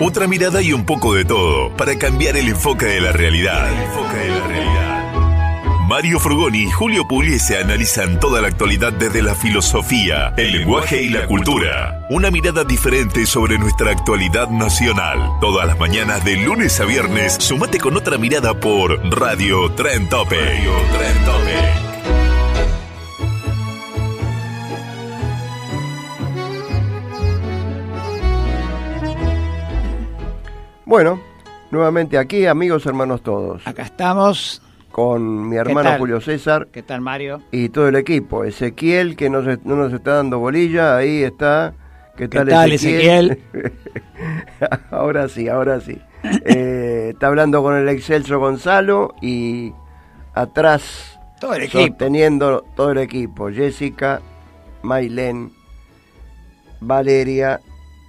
Otra mirada y un poco de todo para cambiar el enfoque de la realidad. Mario Frugoni y Julio Pugliese analizan toda la actualidad desde la filosofía, el lenguaje y la cultura. Una mirada diferente sobre nuestra actualidad nacional. Todas las mañanas de lunes a viernes, sumate con otra mirada por Radio Tren Tope. Radio Tren Tope. Bueno, nuevamente aquí, amigos, hermanos todos. Acá estamos. Con mi hermano Julio César. ¿Qué tal, Mario? Y todo el equipo. Ezequiel, que no nos está dando bolilla, ahí está. ¿Qué tal, Ezequiel? ahora sí, ahora sí. Eh, está hablando con el excelso Gonzalo y atrás todo el equipo. sosteniendo todo el equipo. Jessica, Mailén, Valeria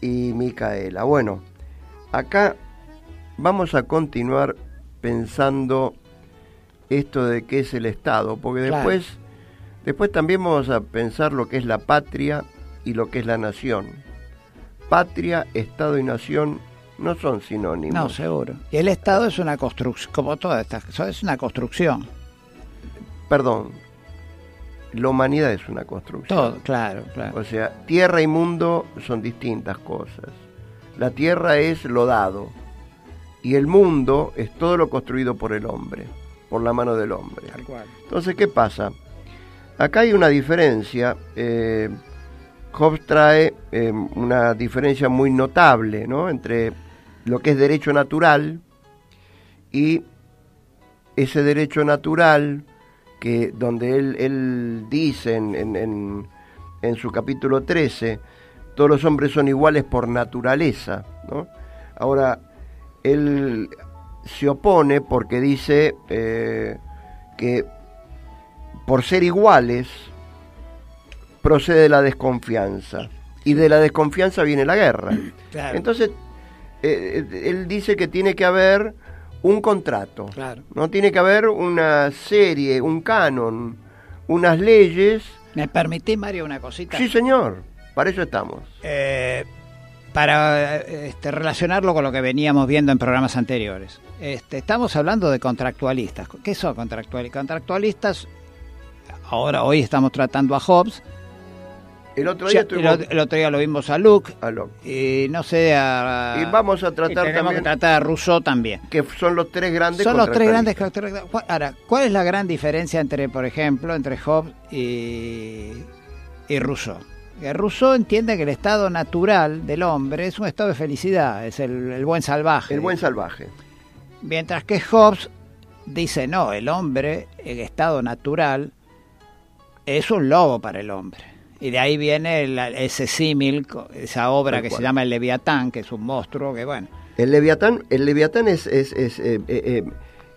y Micaela. Bueno, acá vamos a continuar pensando esto de qué es el Estado, porque después, después también vamos a pensar lo que es la patria y lo que es la nación. Patria, Estado y nación no son sinónimos. No, seguro. Y el Estado es una construcción, como todas estas es una construcción. Perdón, la humanidad es una construcción. Todo, claro, claro. O sea, tierra y mundo son distintas cosas. La tierra es lo dado, y el mundo es todo lo construido por el hombre, por la mano del hombre. Entonces, ¿qué pasa? Acá hay una diferencia. Eh, Hobbes trae eh, una diferencia muy notable ¿no? entre lo que es derecho natural y ese derecho natural que donde él, él dice en, en, en, su capítulo 13, todos los hombres son iguales por naturaleza. ¿no? Ahora, él se opone porque dice eh, que por ser iguales procede la desconfianza y de la desconfianza viene la guerra. Entonces, eh, él dice que tiene que haber un contrato, no tiene que haber una serie, un canon, unas leyes. ¿Me permitís, Mario, una cosita? Sí, señor, para eso estamos. Eh, para este, relacionarlo con lo que veníamos viendo en programas anteriores. Este, estamos hablando de contractualistas. ¿Qué son contractualistas? Contractualistas, ahora hoy estamos tratando a Hobbes. El otro día, el, otro día lo vimos a Luke. Y no sé a, Y vamos a tratar también. Que tratar a Rousseau también. Que son los tres grandes Son los tres grandes Ahora, ¿cuál es la gran diferencia entre, por ejemplo, entre Hobbes y, y Rousseau? Rousseau entiende que el estado natural del hombre es un estado de felicidad, es el, buen salvaje. El buen salvaje. Mientras que Hobbes dice, no, el hombre, el estado natural, es un lobo para el hombre. Y de ahí viene ese símil, esa obra que se llama El Leviatán, que es un monstruo que, bueno. El Leviatán, el Leviatán es, es, es eh, eh, eh,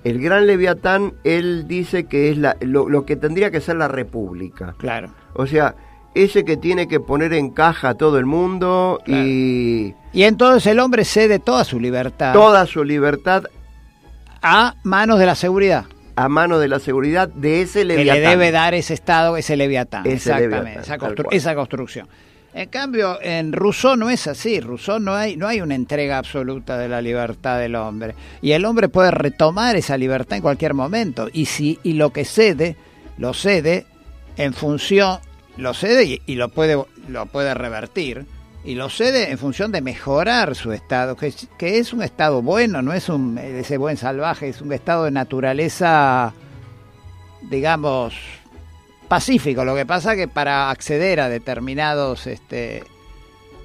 el gran Leviatán, él dice que es la, lo, lo que tendría que ser la república. Claro. O sea, ese que tiene que poner en caja a todo el mundo y... Y entonces el hombre cede toda su libertad. Toda su libertad. A manos de la seguridad. A manos de la seguridad de ese leviatán. Que le debe dar ese Estado, ese leviatán. exactamente, esa, esa, construcción. En cambio, en Rousseau no es así. Rousseau no hay, no hay una entrega absoluta de la libertad del hombre. Y el hombre puede retomar esa libertad en cualquier momento. Y, si, y lo que cede, lo cede en función lo cede y, lo puede lo puede revertir y lo cede en función de mejorar su estado, que, que es un estado bueno, no es un ese buen salvaje, es un estado de naturaleza, digamos, pacífico. Lo que pasa que para acceder a determinados este,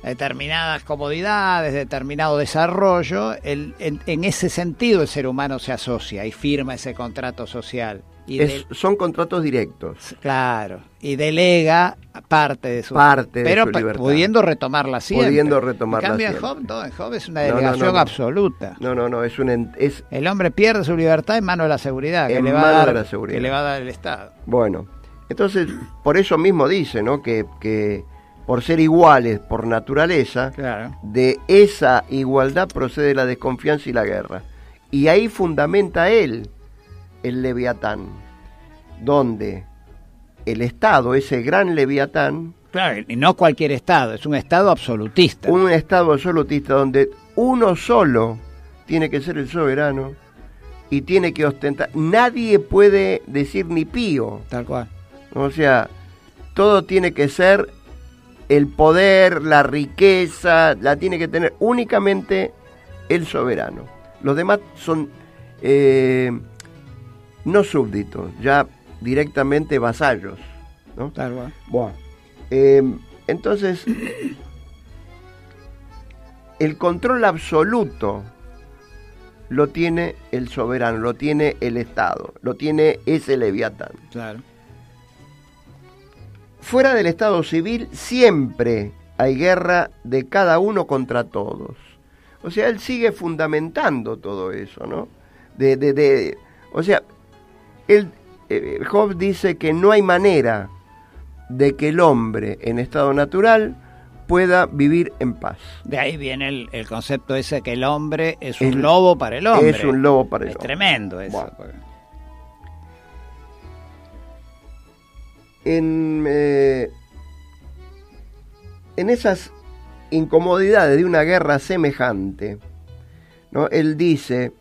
determinadas comodidades, determinado desarrollo, el, en, ese sentido el ser humano se asocia y firma ese contrato social. Y son contratos directos. Claro, y delega parte de su parte pero libertad. pudiendo retomarla siempre. Pudiendo retomarla en cambio, en Job, no, en Job es una delegación absoluta. No, no, no, es un es el hombre pierde su libertad en manos de la seguridad, que le va a dar la seguridad. que le va a dar el Estado. Bueno, entonces por eso mismo dice, ¿no? Que, que por ser iguales por naturaleza, de esa igualdad procede la desconfianza y la guerra. Y ahí fundamenta él el leviatán, donde el Estado, ese gran leviatán... Claro, y no cualquier Estado, es un Estado absolutista. Un Estado absolutista donde uno solo tiene que ser el soberano y tiene que ostentar. Nadie puede decir ni pío. Tal cual. O sea, todo tiene que ser el poder, la riqueza, la tiene que tener únicamente el soberano. Los demás son eh, no súbditos, ya directamente vasallos. ¿no? Bueno, eh, entonces, el control absoluto lo tiene el soberano, lo tiene el Estado, lo tiene ese leviatán. Claro. Fuera del Estado civil siempre hay guerra de cada uno contra todos. O sea, él sigue fundamentando todo eso, ¿no? De, de, de o sea, él, eh, Job dice que no hay manera de que el hombre en estado natural pueda vivir en paz. De ahí viene el, concepto ese que el hombre es un lobo para el hombre. Es un lobo para el hombre. Es tremendo eso. en, eh, en esas incomodidades de una guerra semejante, ¿no? él dice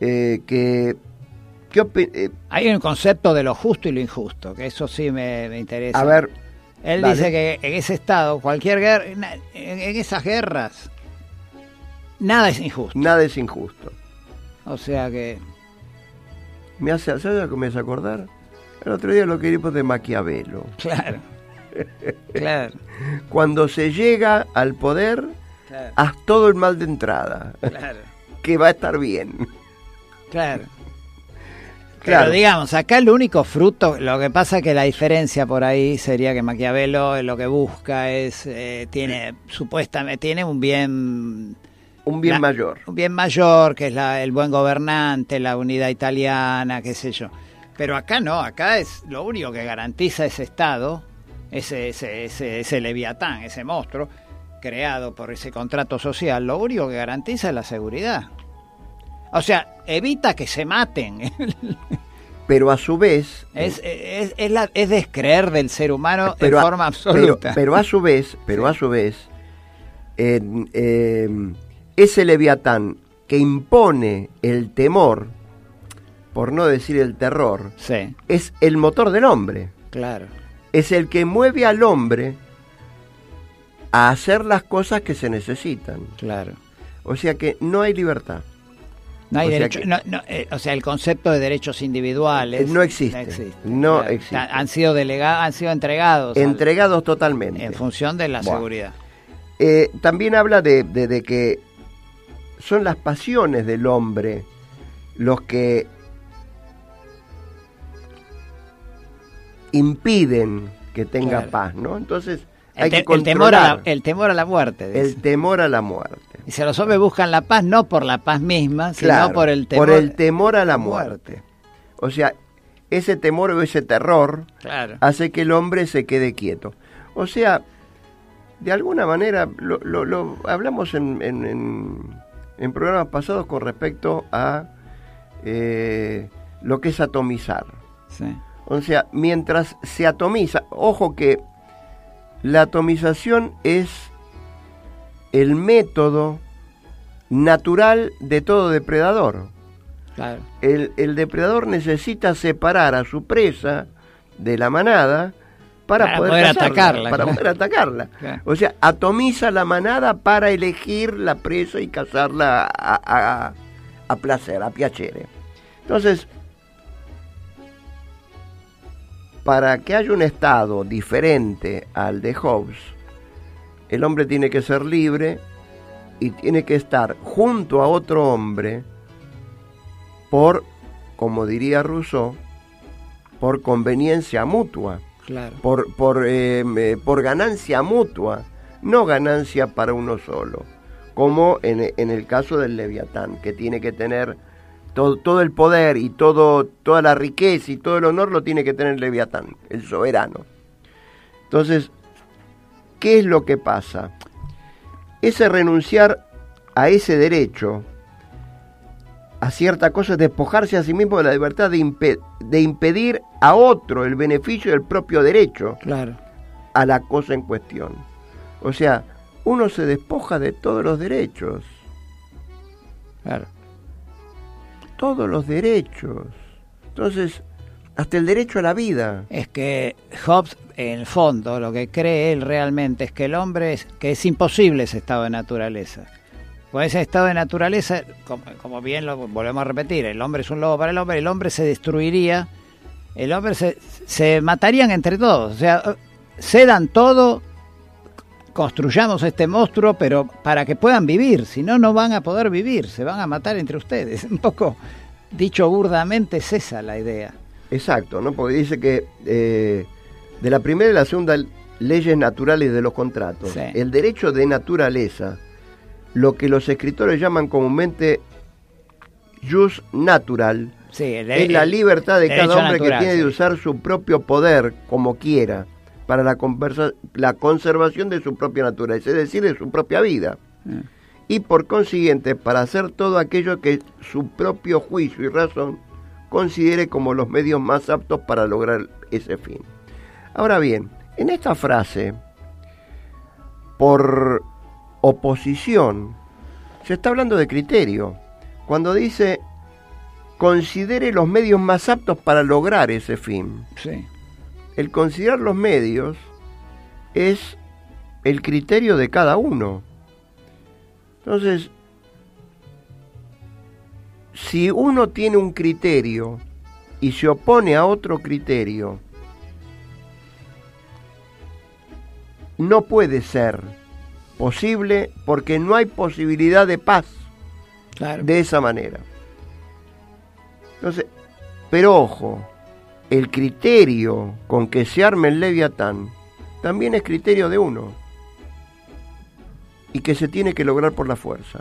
eh, que... Eh, Hay un concepto de lo justo y lo injusto, que eso sí me, interesa. A ver. Él dice que en ese estado, cualquier guerra, en, esas guerras, nada es injusto. Nada es injusto. O sea que... Me hace, ¿Sabes que me hace acordar? El otro día lo que de Maquiavelo. Claro. claro. Cuando se llega al poder, haz todo el mal de entrada. Claro. Que va a estar bien. Claro. Claro. Pero digamos, acá el único fruto, lo que pasa que la diferencia por ahí sería que Maquiavelo lo que busca es, eh, tiene supuestamente, tiene un bien... Un bien mayor. Un bien mayor, que es la, el buen gobernante, la unidad italiana, qué sé yo. Pero acá no, acá es lo único que garantiza ese Estado, ese, ese, ese, leviatán, ese monstruo, creado por ese contrato social, lo único que garantiza es la seguridad. O sea, evita que se maten. pero a su vez es, es, es, la, es descreer del ser humano de forma absoluta pero, a su vez pero a su vez ese leviatán que impone el temor por no decir el terror, es el motor del hombre. Claro. Es el que mueve al hombre a hacer las cosas que se necesitan. Claro. O sea que no hay libertad. No hay o derecho, sea eh, o sea, el concepto de derechos individuales no existe. No existe. Han sido delegados, han sido entregados. Entregados totalmente. En función de la seguridad. Eh, también habla de, de que son las pasiones del hombre los que impiden que tenga paz, ¿no? Entonces hay que el temor, a la, el temor a la muerte. El temor a la muerte. Y si los hombres buscan la paz no por la paz misma, sino por el temor, por el temor a la muerte. O sea, ese temor o ese terror hace que el hombre se quede quieto. O sea, de alguna manera, lo, lo, hablamos en, en, programas pasados con respecto a eh, lo que es atomizar. Sí. O sea, mientras se atomiza, ojo que la atomización es el método natural de todo depredador. El, depredador necesita separar a su presa de la manada para, poder, atacarla. Para poder atacarla. O sea, atomiza la manada para elegir la presa y cazarla a, a placer, a piacere. Entonces, para que haya un estado diferente al de Hobbes, el hombre tiene que ser libre y tiene que estar junto a otro hombre por, como diría Rousseau, por conveniencia mutua, por, por, em, eh, por ganancia mutua, no ganancia para uno solo, como en, en el caso del leviatán, que tiene que tener todo, todo, el poder y todo, toda la riqueza y todo el honor lo tiene que tener el Leviatán, el soberano. Entonces, ¿qué es lo que pasa? Ese renunciar a ese derecho, a cierta cosa, es despojarse a sí mismo de la libertad de, de impedir a otro el beneficio del propio derecho claro. a la cosa en cuestión. O sea, uno se despoja de todos los derechos. Claro todos los derechos. Entonces, hasta el derecho a la vida. Es que Hobbes, en el fondo, lo que cree él realmente es que el hombre, es, que es imposible ese estado de naturaleza. Con ese estado de naturaleza, como, bien lo volvemos a repetir, el hombre es un lobo para el hombre, el hombre se destruiría, el hombre se, se matarían entre todos. O sea, cedan todo, construyamos este monstruo, pero para que puedan vivir, si no, no van a poder vivir, se van a matar entre ustedes. Un poco, dicho burdamente, es esa la idea. Exacto, ¿no? Porque dice que eh, de la primera y la segunda leyes naturales de los contratos, el derecho de naturaleza, lo que los escritores llaman comúnmente jus natural, es la libertad de cada hombre que tiene de usar su propio poder como quiera para la, la conservación de su propia naturaleza, es decir, de su propia vida. Mm. Y por consiguiente, para hacer todo aquello que su propio juicio y razón considere como los medios más aptos para lograr ese fin. Ahora bien, en esta frase, por oposición, se está hablando de criterio. Cuando dice considere los medios más aptos para lograr ese fin. Sí el considerar los medios es el criterio de cada uno. Entonces, si uno tiene un criterio y se opone a otro criterio, no puede ser posible porque no hay posibilidad de paz de esa manera. Entonces, pero ojo, el criterio con que se arme el leviatán también es criterio de uno y que se tiene que lograr por la fuerza,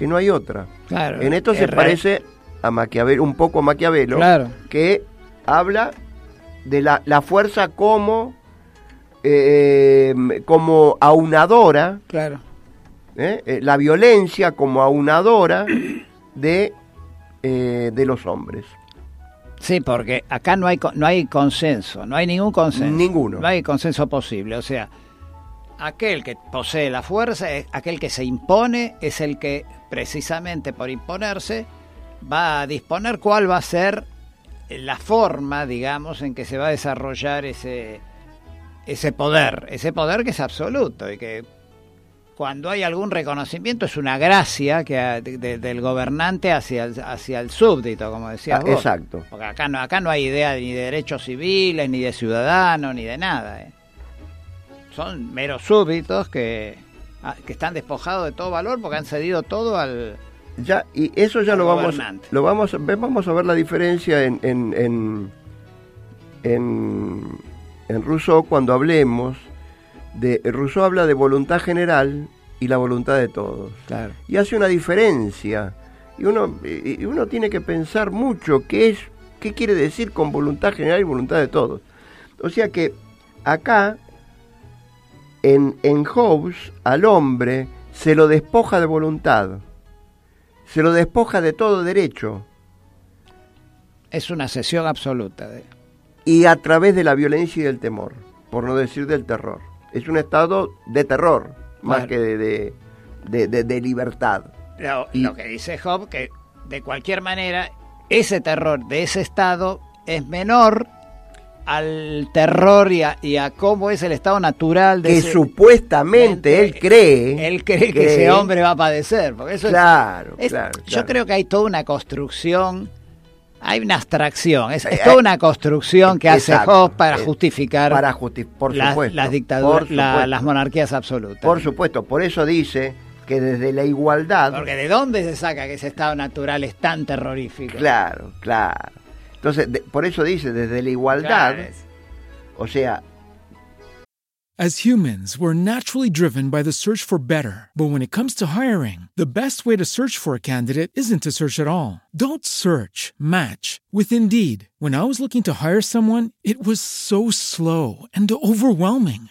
que no hay otra. en esto se parece a Maquiavelo, un poco a Maquiavelo, que habla de la, fuerza como, eh, como aunadora, claro. ¿eh? Eh, la violencia como aunadora de, de los hombres. Sí, porque acá no hay no hay consenso, no hay ningún consenso. Ninguno. No hay consenso posible. O sea, aquel que posee la fuerza, aquel que se impone, es el que precisamente por imponerse va a disponer cuál va a ser la forma, digamos, en que se va a desarrollar ese, ese poder, ese poder que es absoluto y que cuando hay algún reconocimiento es una gracia que del gobernante hacia el, hacia el súbdito, como decías ah, Exacto. Porque acá no, acá no hay idea ni de derechos civiles, ni de ciudadanos, ni de nada. ¿eh? Son meros súbditos que, ah, que están despojados de todo valor porque han cedido todo al... Ya, y eso ya lo vamos, lo vamos, vamos a ver la diferencia en, en, en, en, en Rousseau cuando hablemos de Rousseau habla de voluntad general y la voluntad de todos. Y hace una diferencia. Y uno, y uno tiene que pensar mucho qué es, qué quiere decir con voluntad general y voluntad de todos. O sea que acá, en, en Hobbes, al hombre se lo despoja de voluntad, se lo despoja de todo derecho. Es una sesión absoluta. De... Y a través de la violencia y del temor, por no decir del terror es un estado de terror más que de, de, libertad. Lo, que dice Job, que de cualquier manera ese terror de ese estado es menor al terror y a, cómo es el estado natural de que supuestamente él cree él cree, que ese hombre va a padecer porque eso claro, yo creo que hay toda una construcción hay una abstracción es, toda una construcción que hace Hobbes para justificar para por supuesto, las, dictaduras las monarquías absolutas. Por supuesto por eso dice que desde la igualdad porque de dónde se saca que ese estado natural es tan terrorífico claro claro Entonces, por eso dice, desde la igualdad, o sea... As humans, we're naturally driven by the search for better. But when it comes to hiring, the best way to search for a candidate isn't to search at all. Don't search, match with Indeed. When I was looking to hire someone, it was so slow and overwhelming.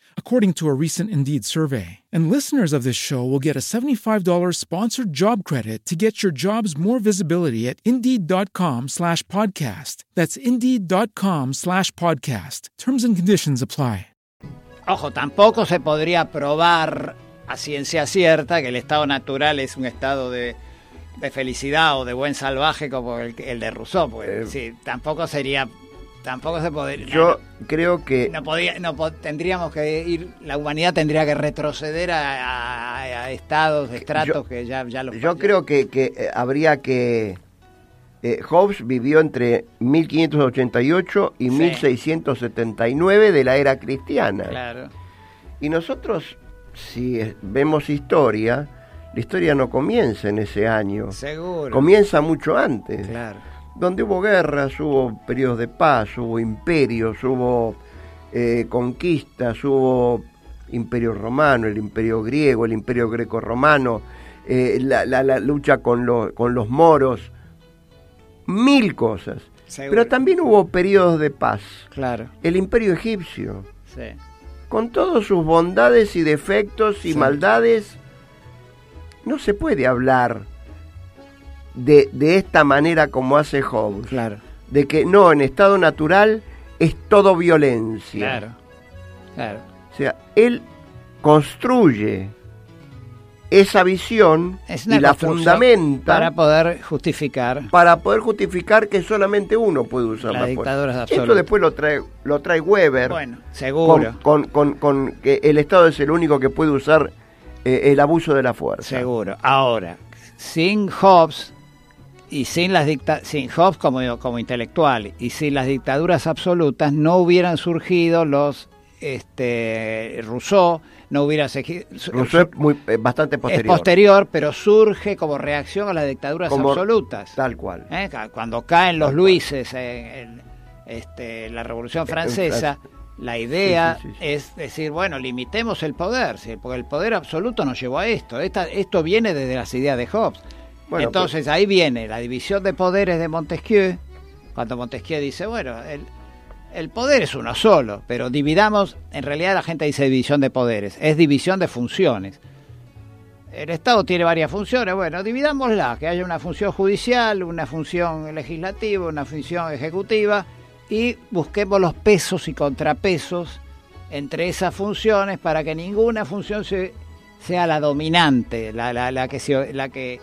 according to a recent Indeed survey. And listeners of this show will get a $75 sponsored job credit to get your jobs more visibility at Indeed.com slash podcast. That's Indeed.com slash podcast. Terms and conditions apply. Ojo, tampoco se podría probar a ciencia cierta que el estado natural es un estado de, de felicidad o de buen salvaje como el, el de Rousseau. Pues, eh, sí, tampoco sería Tampoco se podría. Yo creo que. No, podía, no tendríamos que ir. La humanidad tendría que retroceder a, estados, estratos que ya, ya los. Yo creo que, que eh, habría que. Eh, Hobbes vivió entre 1588 y 1679 de la era cristiana. Claro. Y nosotros, si vemos historia, la historia no comienza en ese año. Seguro. Comienza mucho antes. Claro donde hubo guerras, hubo periodos de paz, hubo imperios, hubo eh, conquistas, hubo imperio romano, el imperio griego, el imperio greco-romano, eh, la, la, lucha con, con los moros, mil cosas. Pero también hubo periodos de paz. Claro. El imperio egipcio. Con todas sus bondades y defectos y maldades, no se puede hablar de, de esta manera como hace Hobbes. Claro. De que no, en estado natural es todo violencia. Claro. Claro. O sea, él construye esa visión y la fundamenta para poder justificar para poder justificar que solamente uno puede usar la, dictadura Esto después lo trae lo trae Weber. Bueno, seguro. Con, con, con, que el Estado es el único que puede usar eh, el abuso de la fuerza. Seguro. Ahora, sin Hobbes y sin las sin Hobbes como, como intelectual y sin las dictaduras absolutas no hubieran surgido los este Rousseau no hubiera seguido Rousseau es muy, eh, bastante posterior. Es posterior, pero surge como reacción a las dictaduras absolutas. Tal cual. ¿Eh? Cuando caen los Luises en, este, la Revolución Francesa, la idea es decir, bueno, limitemos el poder, porque el poder absoluto nos llevó a esto. Esta, esto viene desde las ideas de Hobbes. Entonces ahí viene la división de poderes de Montesquieu, cuando Montesquieu dice, bueno, el, el poder es uno solo, pero dividamos, en realidad la gente dice división de poderes, es división de funciones. El Estado tiene varias funciones, bueno, dividámosla, que haya una función judicial, una función legislativa, una función ejecutiva, y busquemos los pesos y contrapesos entre esas funciones para que ninguna función sea la dominante, la, la, la que, la que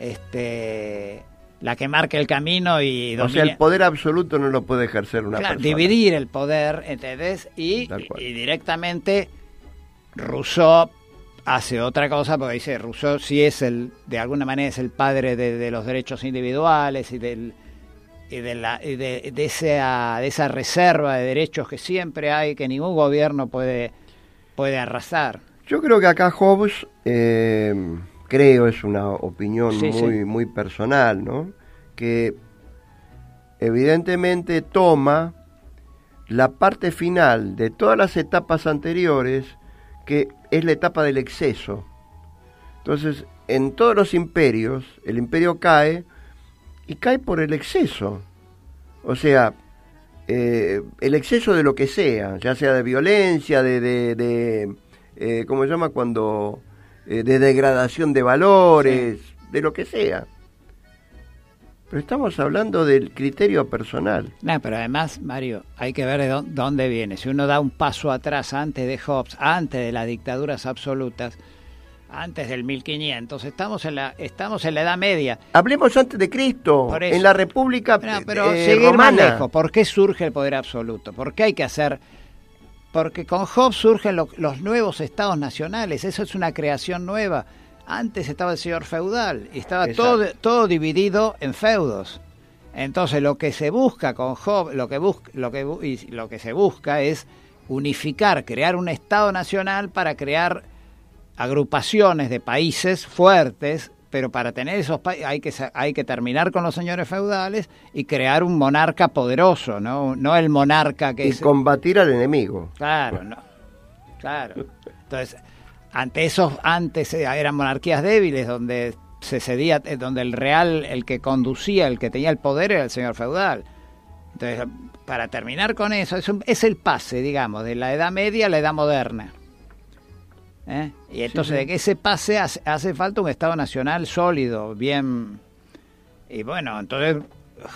este la que marque el camino y o sea el poder absoluto no lo puede ejercer una persona. dividir el poder ¿entendés? Y, y, directamente Rousseau hace otra cosa porque dice Rousseau sí es el de alguna manera es el padre de, los derechos individuales y del y de la de, esa de esa reserva de derechos que siempre hay que ningún gobierno puede puede arrasar. Yo creo que acá Hobbes eh, creo, es una opinión muy, muy personal, ¿no? Que evidentemente toma la parte final de todas las etapas anteriores, que es la etapa del exceso. Entonces, en todos los imperios, el imperio cae y cae por el exceso. O sea, eh, el exceso de lo que sea, ya sea de violencia, de, de, de eh, ¿cómo se llama? Cuando, eh, de degradación de valores, de lo que sea. Pero estamos hablando del criterio personal. No, pero además, Mario, hay que ver de dónde viene. Si uno da un paso atrás antes de Hobbes, antes de las dictaduras absolutas, antes del 1500, estamos en la estamos en la Edad Media. Hablemos antes de Cristo, en la República no, pero eh, seguir más lejos, ¿por qué surge el poder absoluto? ¿Por qué hay que hacer porque con Hobbes surgen los nuevos estados nacionales, eso es una creación nueva antes estaba el señor feudal y estaba todo, todo dividido en feudos. Entonces lo que se busca con Job, lo que, busca, lo, que, lo que se busca es unificar, crear un Estado nacional para crear agrupaciones de países fuertes, pero para tener esos países hay que, hay que terminar con los señores feudales y crear un monarca poderoso, no, no el monarca que y combatir al enemigo. Claro, no. Claro. Entonces, ante esos antes eh, eran monarquías débiles donde se cedía eh, donde el real el que conducía el que tenía el poder era el señor feudal entonces para terminar con eso es, es el pase digamos de la edad media a la edad moderna ¿eh? y entonces de que ese pase hace, hace, falta un estado nacional sólido bien y bueno entonces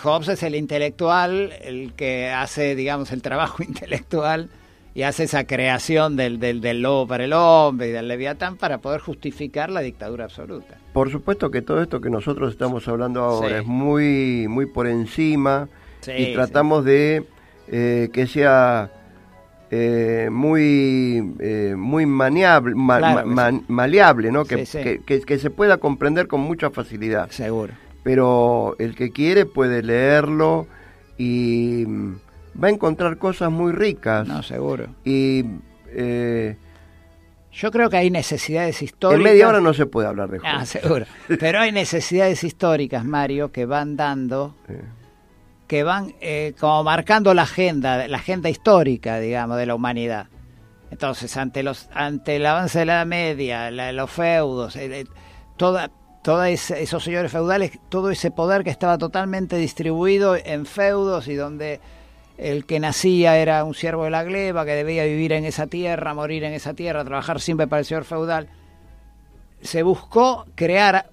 Hobbes es el intelectual el que hace digamos el trabajo intelectual y hace esa creación del, del, del, lobo para el hombre y del leviatán para poder justificar la dictadura absoluta. Por supuesto que todo esto que nosotros estamos hablando ahora es muy, muy por encima y tratamos de eh, que sea eh, muy, eh, muy maniable, maleable, ¿no? Que, que, que, se pueda comprender con mucha facilidad. Seguro. Pero el que quiere puede leerlo y va a encontrar cosas muy ricas. No, seguro. Y. Eh, yo creo que hay necesidades históricas. En media hora no se puede hablar de Ah, seguro. Pero hay necesidades históricas, Mario, que van dando, que van eh, como marcando la agenda, la agenda histórica, digamos, de la humanidad. Entonces, ante los, ante el avance de la Edad Media, los feudos, toda, todos esos señores feudales, todo ese poder que estaba totalmente distribuido en feudos y donde el que nacía era un siervo de la gleba, que debía vivir en esa tierra, morir en esa tierra, trabajar siempre para el señor feudal. Se buscó crear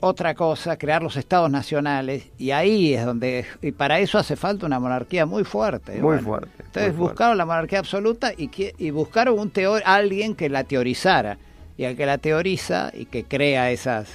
otra cosa, crear los estados nacionales, y ahí es donde, y para eso hace falta una monarquía muy fuerte. Muy fuerte. Entonces buscaron la monarquía absoluta y, y buscaron un teor, alguien que la teorizara, y el que la teoriza y que crea esas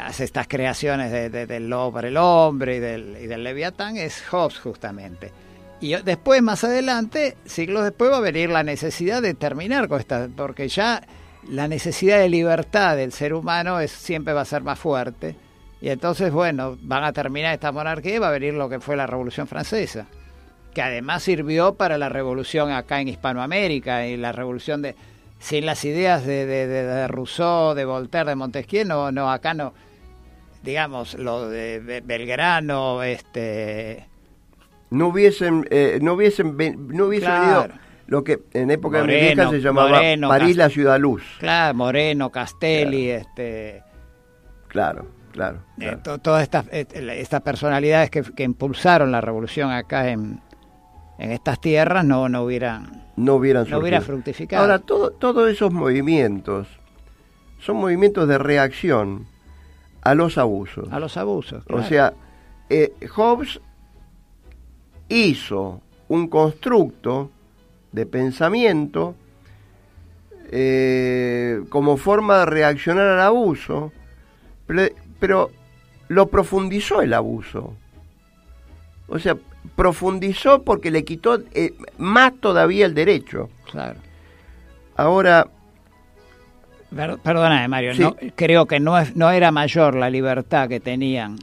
hace estas creaciones de, del lobo para el hombre y del, y del leviatán es Hobbes justamente. Y después, más adelante, siglos después, va a venir la necesidad de terminar con esta, porque ya la necesidad de libertad del ser humano es, siempre va a ser más fuerte. Y entonces, bueno, van a terminar esta monarquía y va a venir lo que fue la Revolución Francesa, que además sirvió para la revolución acá en Hispanoamérica y la revolución de, sin las ideas de, de, de, Rousseau, de Voltaire, de Montesquieu, no, no, acá no, digamos, lo de Belgrano, este... No hubiesen, eh, no hubiesen, no hubiese venido lo que en época de mi se llamaba París la ciudad luz. Claro, Moreno, Castelli, este... Claro, claro. Eh, todas estas, eh, estas personalidades que, que impulsaron la revolución acá en, en estas tierras no, no hubieran no hubieran no hubiera fructificado. Ahora, todo, todos esos movimientos son movimientos de reacción a los abusos. A los abusos. O sea, eh, Hobbes hizo un constructo de pensamiento eh, como forma de reaccionar al abuso, pero, lo profundizó el abuso. O sea, profundizó porque le quitó eh, más todavía el derecho. Claro. Ahora. Perdóname, Mario, no, creo que no, es, no era mayor la libertad que tenían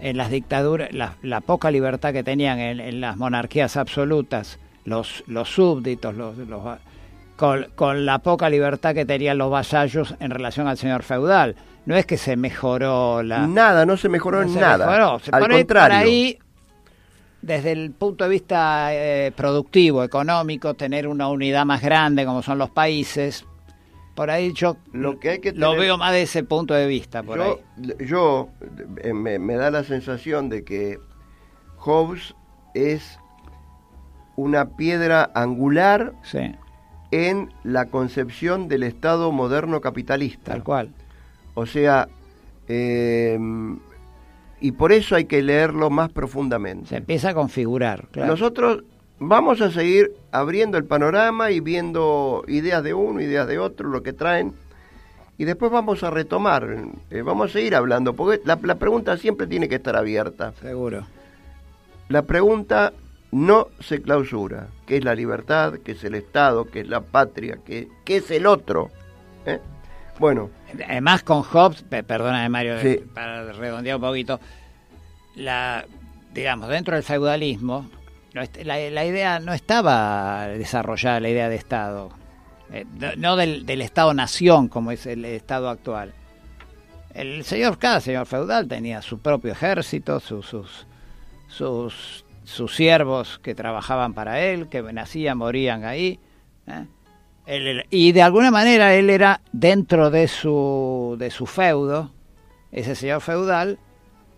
en las dictaduras, la, poca libertad que tenían en, las monarquías absolutas, los, los súbditos, los, con, la poca libertad que tenían los vasallos en relación al señor feudal. No es que se mejoró la... Nada, no se mejoró en nada. Al contrario. ahí desde el punto de vista eh, productivo, económico, tener una unidad más grande como son los países, por ahí yo lo, que hay que lo veo más de ese punto de vista. Por yo, ahí. yo eh, me, da la sensación de que Hobbes es una piedra angular Sí, en la concepción del Estado moderno capitalista. tal cual. O sea, eh, y por eso hay que leerlo más profundamente. Se empieza a configurar, claro. Nosotros vamos a seguir abriendo el panorama y viendo ideas de uno, ideas de otro, lo que traen, y después vamos a retomar, eh, vamos a seguir hablando, porque la, la pregunta siempre tiene que estar abierta. Seguro. La pregunta no se clausura. ¿Qué es la libertad? ¿Qué es el Estado? ¿Qué es la patria? ¿Qué, qué es el otro? ¿Eh? Bueno, Además con Hobbes, pe- perdóname Mario, Sí. para redondear un poquito, la, digamos, dentro del feudalismo, la, la idea no estaba desarrollada, la idea de Estado, Eh, no- no del, del Estado-nación como es el Estado actual. El señor, cada señor feudal tenía su propio ejército, sus, sus, sus, sus siervos que trabajaban para él, que nacían, morían ahí. ¿eh? Él era- y de alguna manera él era dentro de su, de su feudo, ese señor feudal,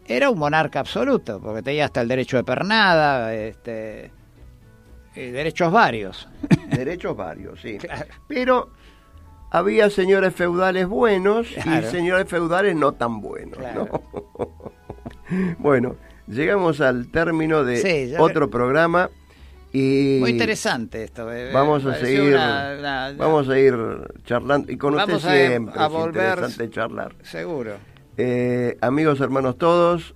era un monarca absoluto, porque tenía hasta el derecho de pernada, este, y derechos varios. derechos varios, sí. Claro. Pero había señores feudales buenos Claro. y señores feudales no tan buenos. Claro. ¿no? bueno, llegamos al término de Sí, otro programa y Muy interesante esto. eh, vamos a seguir una- una- vamos a ir charlando y con usted Vamos a- siempre a es volver- interesante charlar. Seguro. Eh, amigos, hermanos todos,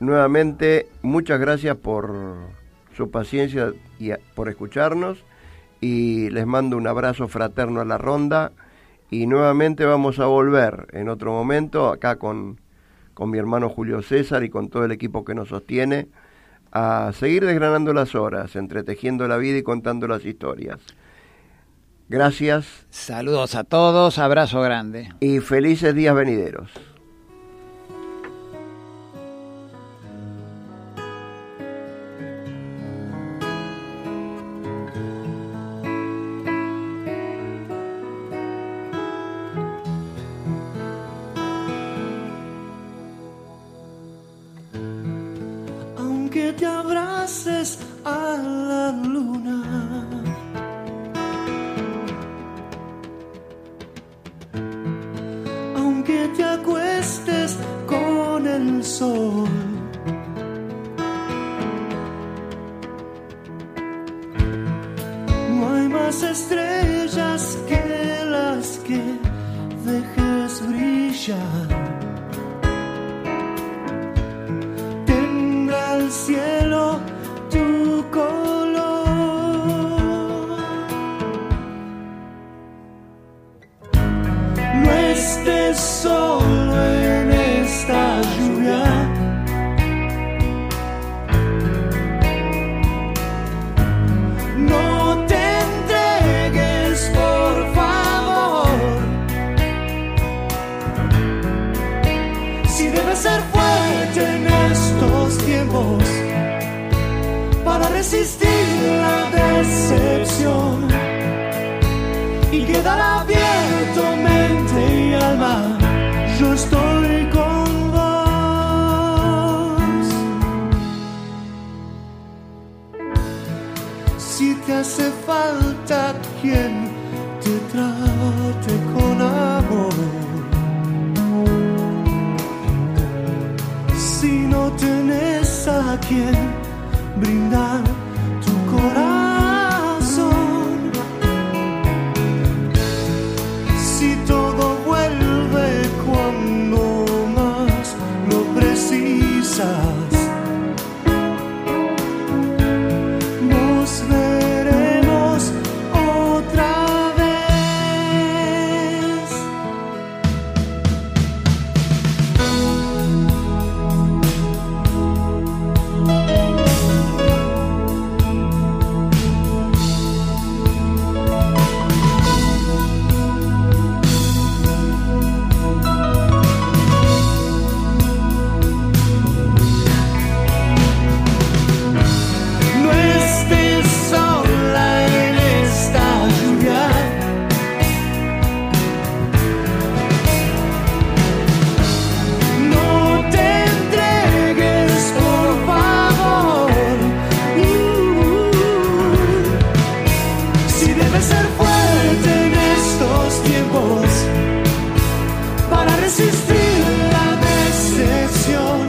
nuevamente muchas gracias por su paciencia y a- por escucharnos y les mando un abrazo fraterno a la ronda y nuevamente vamos a volver en otro momento acá con, con mi hermano Julio César y con todo el equipo que nos sostiene a seguir desgranando las horas, entretejiendo la vida y contando las historias. Gracias Saludos a todos, abrazo grande. y felices días venideros. soul. Tenés de ser fuerte en estos tiempos para resistir la decepción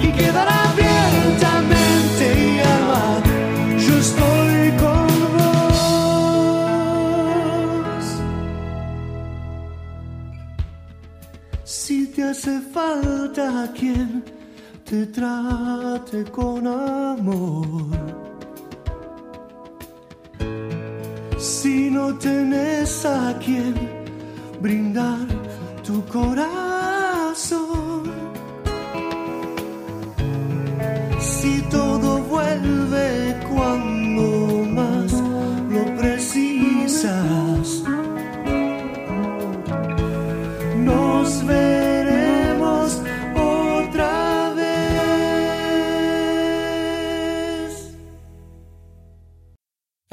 y quedar abiertamente y alma. Yo estoy con vos. Si te hace falta quien te trate con amor Si no tenés a quien brindar tu corazón. Si todo vuelve cuando